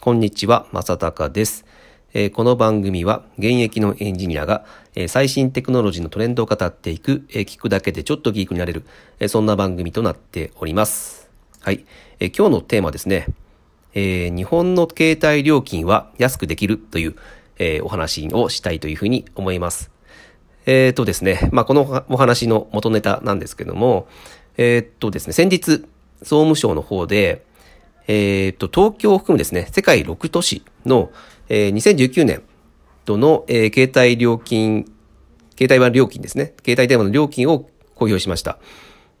こんにちは、まさたかです。え、この番組は現役のエンジニアが、え、最新テクノロジーのトレンドを語っていく、え、聞くだけでちょっとギークになれる、えそんな番組となっております。はい。え今日のテーマですね、え日本の携帯料金は安くできるという、えお話をしたいというふうに思います。えっ、とですね、まあ、このお話の元ネタなんですけども、えっとですね、先日、総務省の方で、えっと、東京を含むですね、世界6都市の、えー、2019年度の、えー、携帯料金、携帯版料金ですね、携帯電話の料金を公表しました。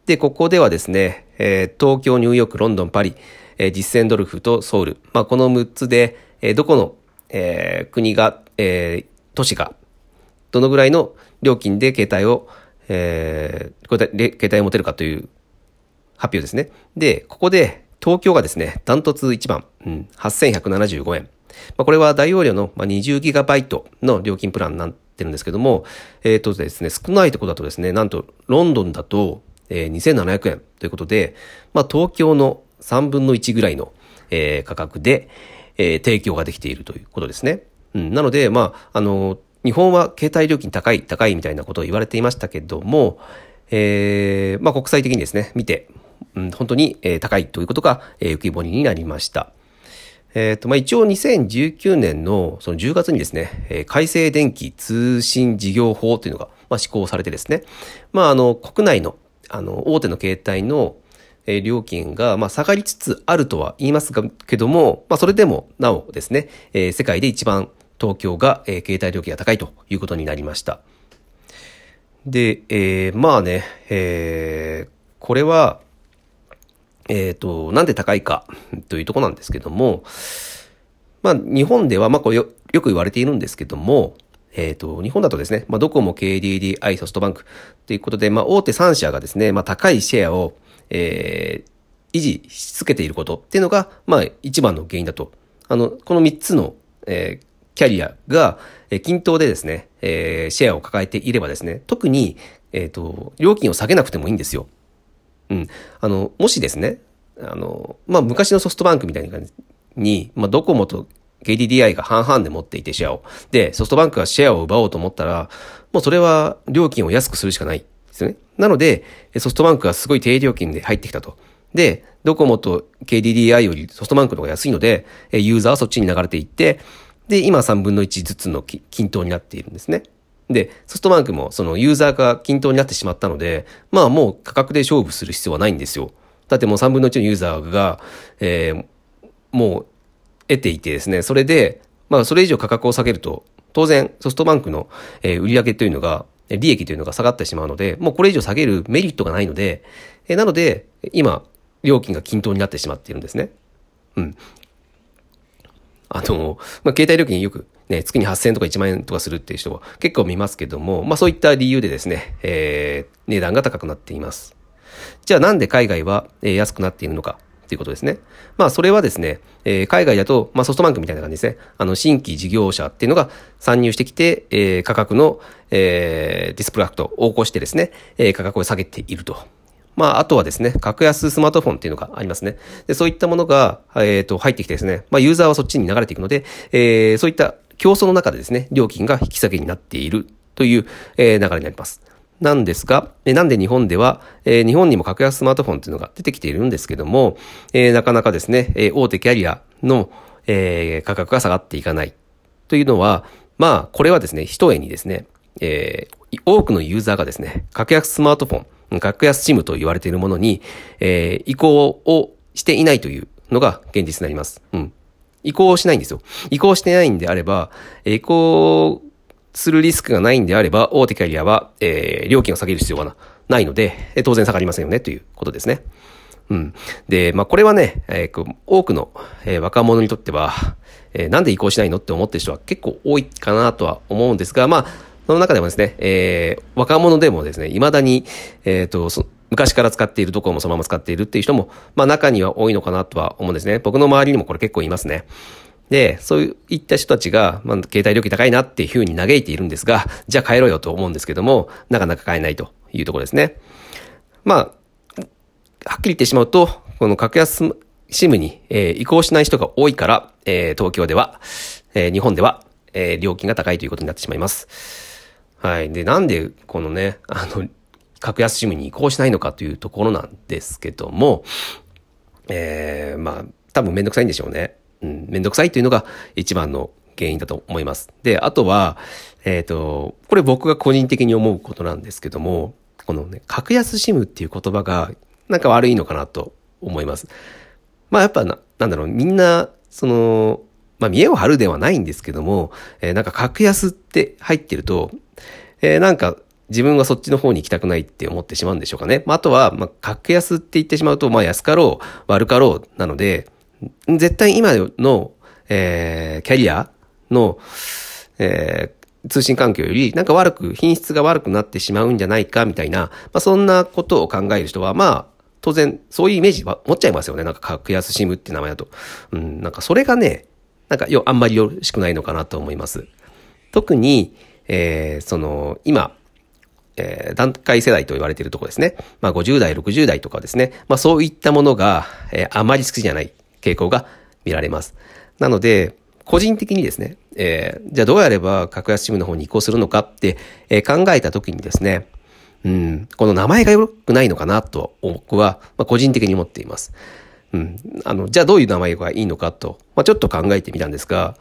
で、ここではですね、えー、東京、ニューヨーク、ロンドン、パリ、えー、実践ドルフとソウル、まあ、この6つで、えー、どこの、えー、国が、えー、都市が、どのぐらいの料金で携帯を、えー、携帯を持てるかという発表ですね。で、ここで東京がですね、ダントツ1番、うん、8175円。まあ、これは大容量の 20GB の料金プランになってるんですけども、えっ、ー、とですね、少ないところだとですね、なんとロンドンだと、えー、2700円ということで、まあ、東京の3分の1ぐらいの、えー、価格で、えー、提供ができているということですね。うん、なので、まあ、あの、日本は携帯料金高い、高いみたいなことを言われていましたけども、えー、まあ国際的にですね、見て、うん、本当に、えー、高いということが、えー、浮き彫りになりました。えっ、ー、と、まあ、一応2019年のその10月にですね、えー、改正電気通信事業法というのが、まあ、施行されてですね、まあ、あの、国内の、あの、大手の携帯の、えー、料金が、まあ、下がりつつあるとは言いますが、けども、まあ、それでもなおですね、えー、世界で一番東京が、えー、携帯料金が高いということになりました。で、えー、まあね、えー、これは、えっ、ー、と、なんで高いかというとこなんですけども、まあ、日本では、まあ、これよよく言われているんですけども、えっ、ー、と、日本だとですね、まあ、ドコモ、KDDI、ソフトバンクということで、まあ、大手3社がですね、まあ、高いシェアを、えー、維持し続けていることっていうのが、まあ、一番の原因だと。あの、この3つの、えー、キャリアが、えー、均等でですね、えー、シェアを抱えていればですね、特に、えっ、ー、と、料金を下げなくてもいいんですよ。うん。あの、もしですね、あの、まあ、昔のソフトバンクみたいな感じに、まあ、ドコモと KDDI が半々で持っていてシェアを。で、ソフトバンクがシェアを奪おうと思ったら、もうそれは料金を安くするしかないですよね。なので、ソフトバンクがすごい低料金で入ってきたと。で、ドコモと KDDI よりソフトバンクの方が安いので、ユーザーはそっちに流れていって、で、今3分の1ずつの均等になっているんですね。で、ソフトバンクもそのユーザーが均等になってしまったので、まあもう価格で勝負する必要はないんですよ。だってもう3分の1のユーザーが、えー、もう得ていてですね、それで、まあそれ以上価格を下げると、当然ソフトバンクの、えー、売上というのが、利益というのが下がってしまうので、もうこれ以上下げるメリットがないので、えー、なので、今、料金が均等になってしまっているんですね。うん。あの、まあ、携帯料金よくね、月に8000円とか1万円とかするっていう人は結構見ますけども、まあそういった理由でですね、えー、値段が高くなっています。じゃあなんで海外は、え安くなっているのかということですね。まあそれはですね、えー、海外だと、まあソフトバンクみたいな感じですね。あの新規事業者っていうのが参入してきて、えー、価格の、えー、 disrupt を起こしてですね、えー、価格を下げていると。まあ、あとはですね、格安スマートフォンっていうのがありますね。で、そういったものが、えっ、と、入ってきてですね、まあ、ユーザーはそっちに流れていくので、えー、そういった競争の中でですね、料金が引き下げになっているという、え、流れになります。なんですが、えなんで日本では、え、日本にも格安スマートフォンっていうのが出てきているんですけども、え、なかなかですね、え、大手キャリアの、え、価格が下がっていかないというのは、まあ、これはですね、一重にですね、え、多くのユーザーがですね、格安スマートフォン、格安シムと言われているものに、え、移行をしていないというのが現実になります。うん。移行しないんですよ。移行してないんであれば、移行するリスクがないんであれば、大手キャリアは、えー、料金を下げる必要がないので、当然下がりませんよね、ということですね。うん。で、まあ、これはね、えー、多くの、えー、若者にとっては、えー、なんで移行しないのって思ってる人は結構多いかなとは思うんですが、まあ、その中でもですね、えー、若者でもですね、未だに、えっ、ー、と、昔から使っているところもそのまま使っているっていう人も、まあ中には多いのかなとは思うんですね。僕の周りにもこれ結構いますね。で、そういった人たちが、まあ、携帯料金高いなっていうふうに嘆いているんですが、じゃあ帰ろうよと思うんですけども、なかなか買えないというところですね。まあ、はっきり言ってしまうと、この格安 SIM に、えー、移行しない人が多いから、えー、東京では、えー、日本では、えー、料金が高いということになってしまいます。はい。で、なんで、このね、あの、格安 SIM に移行しないのかというところなんですけども、えー、まあ、多分めんどくさいんでしょうね。うん、めんどくさいというのが一番の原因だと思います。で、あとは、えっ、ー、と、これ僕が個人的に思うことなんですけども、このね、格安 SIM っていう言葉が、なんか悪いのかなと思います。まあやっぱな、なんだろう、みんな、その、まあ見栄を張るではないんですけども、えー、なんか格安って入ってると、えー、なんか自分はそっちの方に行きたくないって思ってしまうんでしょうかね。まあ、あとは、まあ、格安って言ってしまうと、まあ、安かろう、悪かろうなので、絶対今の、えー、キャリアの、えー、通信環境より、なんか悪く、品質が悪くなってしまうんじゃないか、みたいな、まあ、そんなことを考える人は、まあ、当然、そういうイメージは持っちゃいますよね。なんか、格安シムって名前だと。うん、なんか、それがね、なんか、よ、あんまりよろしくないのかなと思います。特に、えー、その、今、えー、段階世代と言われているところですね。まあ50代、60代とかですね。まあそういったものが、えー、あまり好きじゃない傾向が見られます。なので、個人的にですね、えー、じゃあどうやれば格安シムの方に移行するのかって、えー、考えたときにですね、うん、この名前が良くないのかなと僕は、まあ、個人的に思っています。うん、あの、じゃあどういう名前がいいのかと、まあ、ちょっと考えてみたんですが、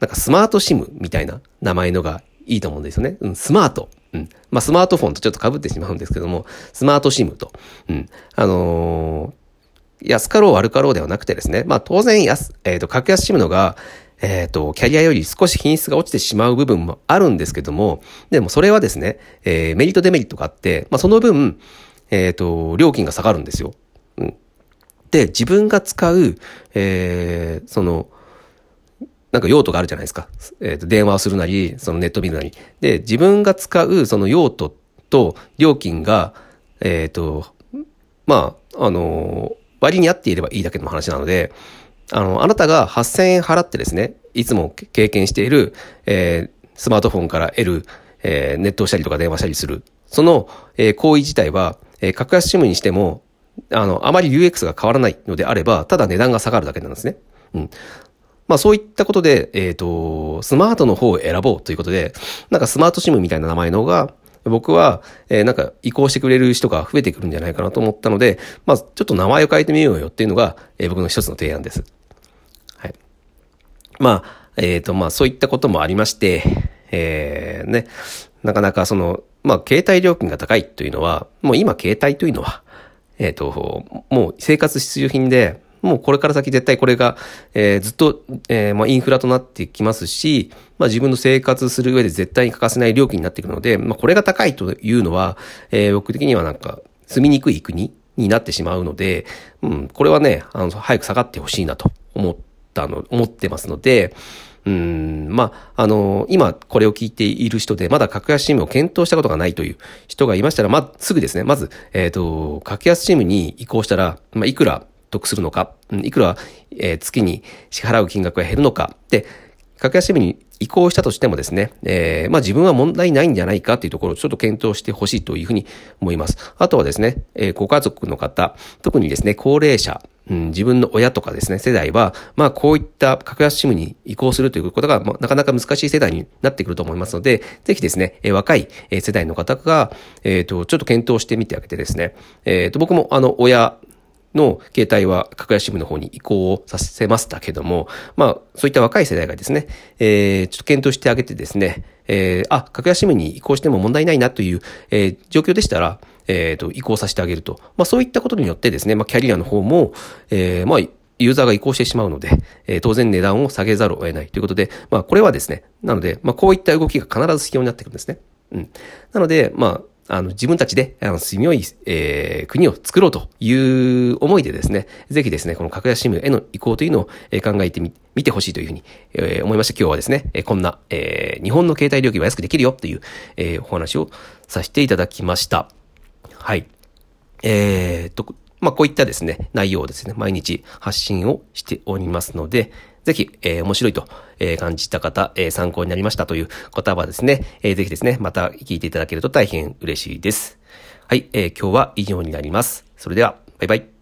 なんかスマートシムみたいな名前のがいいと思うんですよね。うん、スマート。うん。まあ、スマートフォンとちょっと被ってしまうんですけども、スマートシムと。うん。あのー、安かろう悪かろうではなくてですね、まあ、当然安、えっ、ー、と、格安シムのが、えっ、ー、と、キャリアより少し品質が落ちてしまう部分もあるんですけども、でもそれはですね、えー、メリットデメリットがあって、まあ、その分、えっ、ー、と、料金が下がるんですよ。うん。で、自分が使う、えー、その、なんか用途があるじゃないですか。えっ、ー、と、電話をするなり、そのネット見るなり。で、自分が使うその用途と料金が、えっ、ー、と、まあ、あの、割に合っていればいいだけの話なので、あの、あなたが8000円払ってですね、いつも経験している、えー、スマートフォンから得る、えー、ネットをしたりとか電話したりする。その、えー、行為自体は、え、格安 SIM にしても、あの、あまり UX が変わらないのであれば、ただ値段が下がるだけなんですね。うん。まあそういったことで、えっ、ー、と、スマートの方を選ぼうということで、なんかスマートシムみたいな名前の方が、僕は、えー、なんか移行してくれる人が増えてくるんじゃないかなと思ったので、まあちょっと名前を変えてみようよっていうのが、えー、僕の一つの提案です。はい。まあ、えっ、ー、と、まあそういったこともありまして、えー、ね、なかなかその、まあ携帯料金が高いというのは、もう今携帯というのは、えっ、ー、と、もう生活必需品で、もうこれから先絶対これが、えー、ずっと、えー、まあ、インフラとなってきますし、まあ、自分の生活する上で絶対に欠かせない料金になっていくので、まあ、これが高いというのは、えー、僕的にはなんか、住みにくい国になってしまうので、うん、これはね、あの、早く下がってほしいなと思ったの、思ってますので、うん、まあ、あの、今これを聞いている人で、まだ格安シムを検討したことがないという人がいましたら、まあ、すぐですね、まず、えっ、ー、と、格安シムに移行したら、まあ、いくら得するのか、いくら、えー、月に支払う金額が減るのか、で、格安支部に移行したとしてもですね、えー、まあ自分は問題ないんじゃないか？っていうところをちょっと検討してほしいというふうに思います。あとはですね、えー、ご家族の方、特にですね、高齢者、うん、自分の親とかですね、世代は、まあこういった格安シムに移行するということが、まあ、なかなか難しい世代になってくると思いますので、ぜひですね、えー、若い世代の方が、えっ、ー、と、ちょっと検討してみてあげてですね、えっ、ー、と、僕もあの、親の携帯は格安支部の方に移行をさせましたけども、まあ、そういった若い世代がですね、えー、ちょっと検討してあげてですね、えー、あ、格安支部に移行しても問題ないなという、えー、状況でしたら、えっ、ー、と、移行させてあげると。まあ、そういったことによってですね、まあ、キャリアの方も、えー、まあ、ユーザーが移行してしまうので、えー、当然値段を下げざるを得ないということで、まあ、これはですね、なので、まあ、こういった動きが必ず必要になってくるんですね。うん。なので、まあ、あの、自分たちで、あの、住みよい、えー、国を作ろうという思いでですね、ぜひですね、この格安シムへの移行というのを、えー、考えてみ、見てほしいというふうに、えー、思いまして、今日はですね、えー、こんな、えー、日本の携帯料金は安くできるよという、えー、お話をさせていただきました。はい。えー、と、まあ、こういったですね、内容をですね、毎日発信をしておりますので、ぜひ、えー、面白いと、えー、感じた方、えー、参考になりましたという方はですね、えー、ぜひですね、また聞いていただけると大変嬉しいです。はい、えー、今日は以上になります。それでは、バイバイ。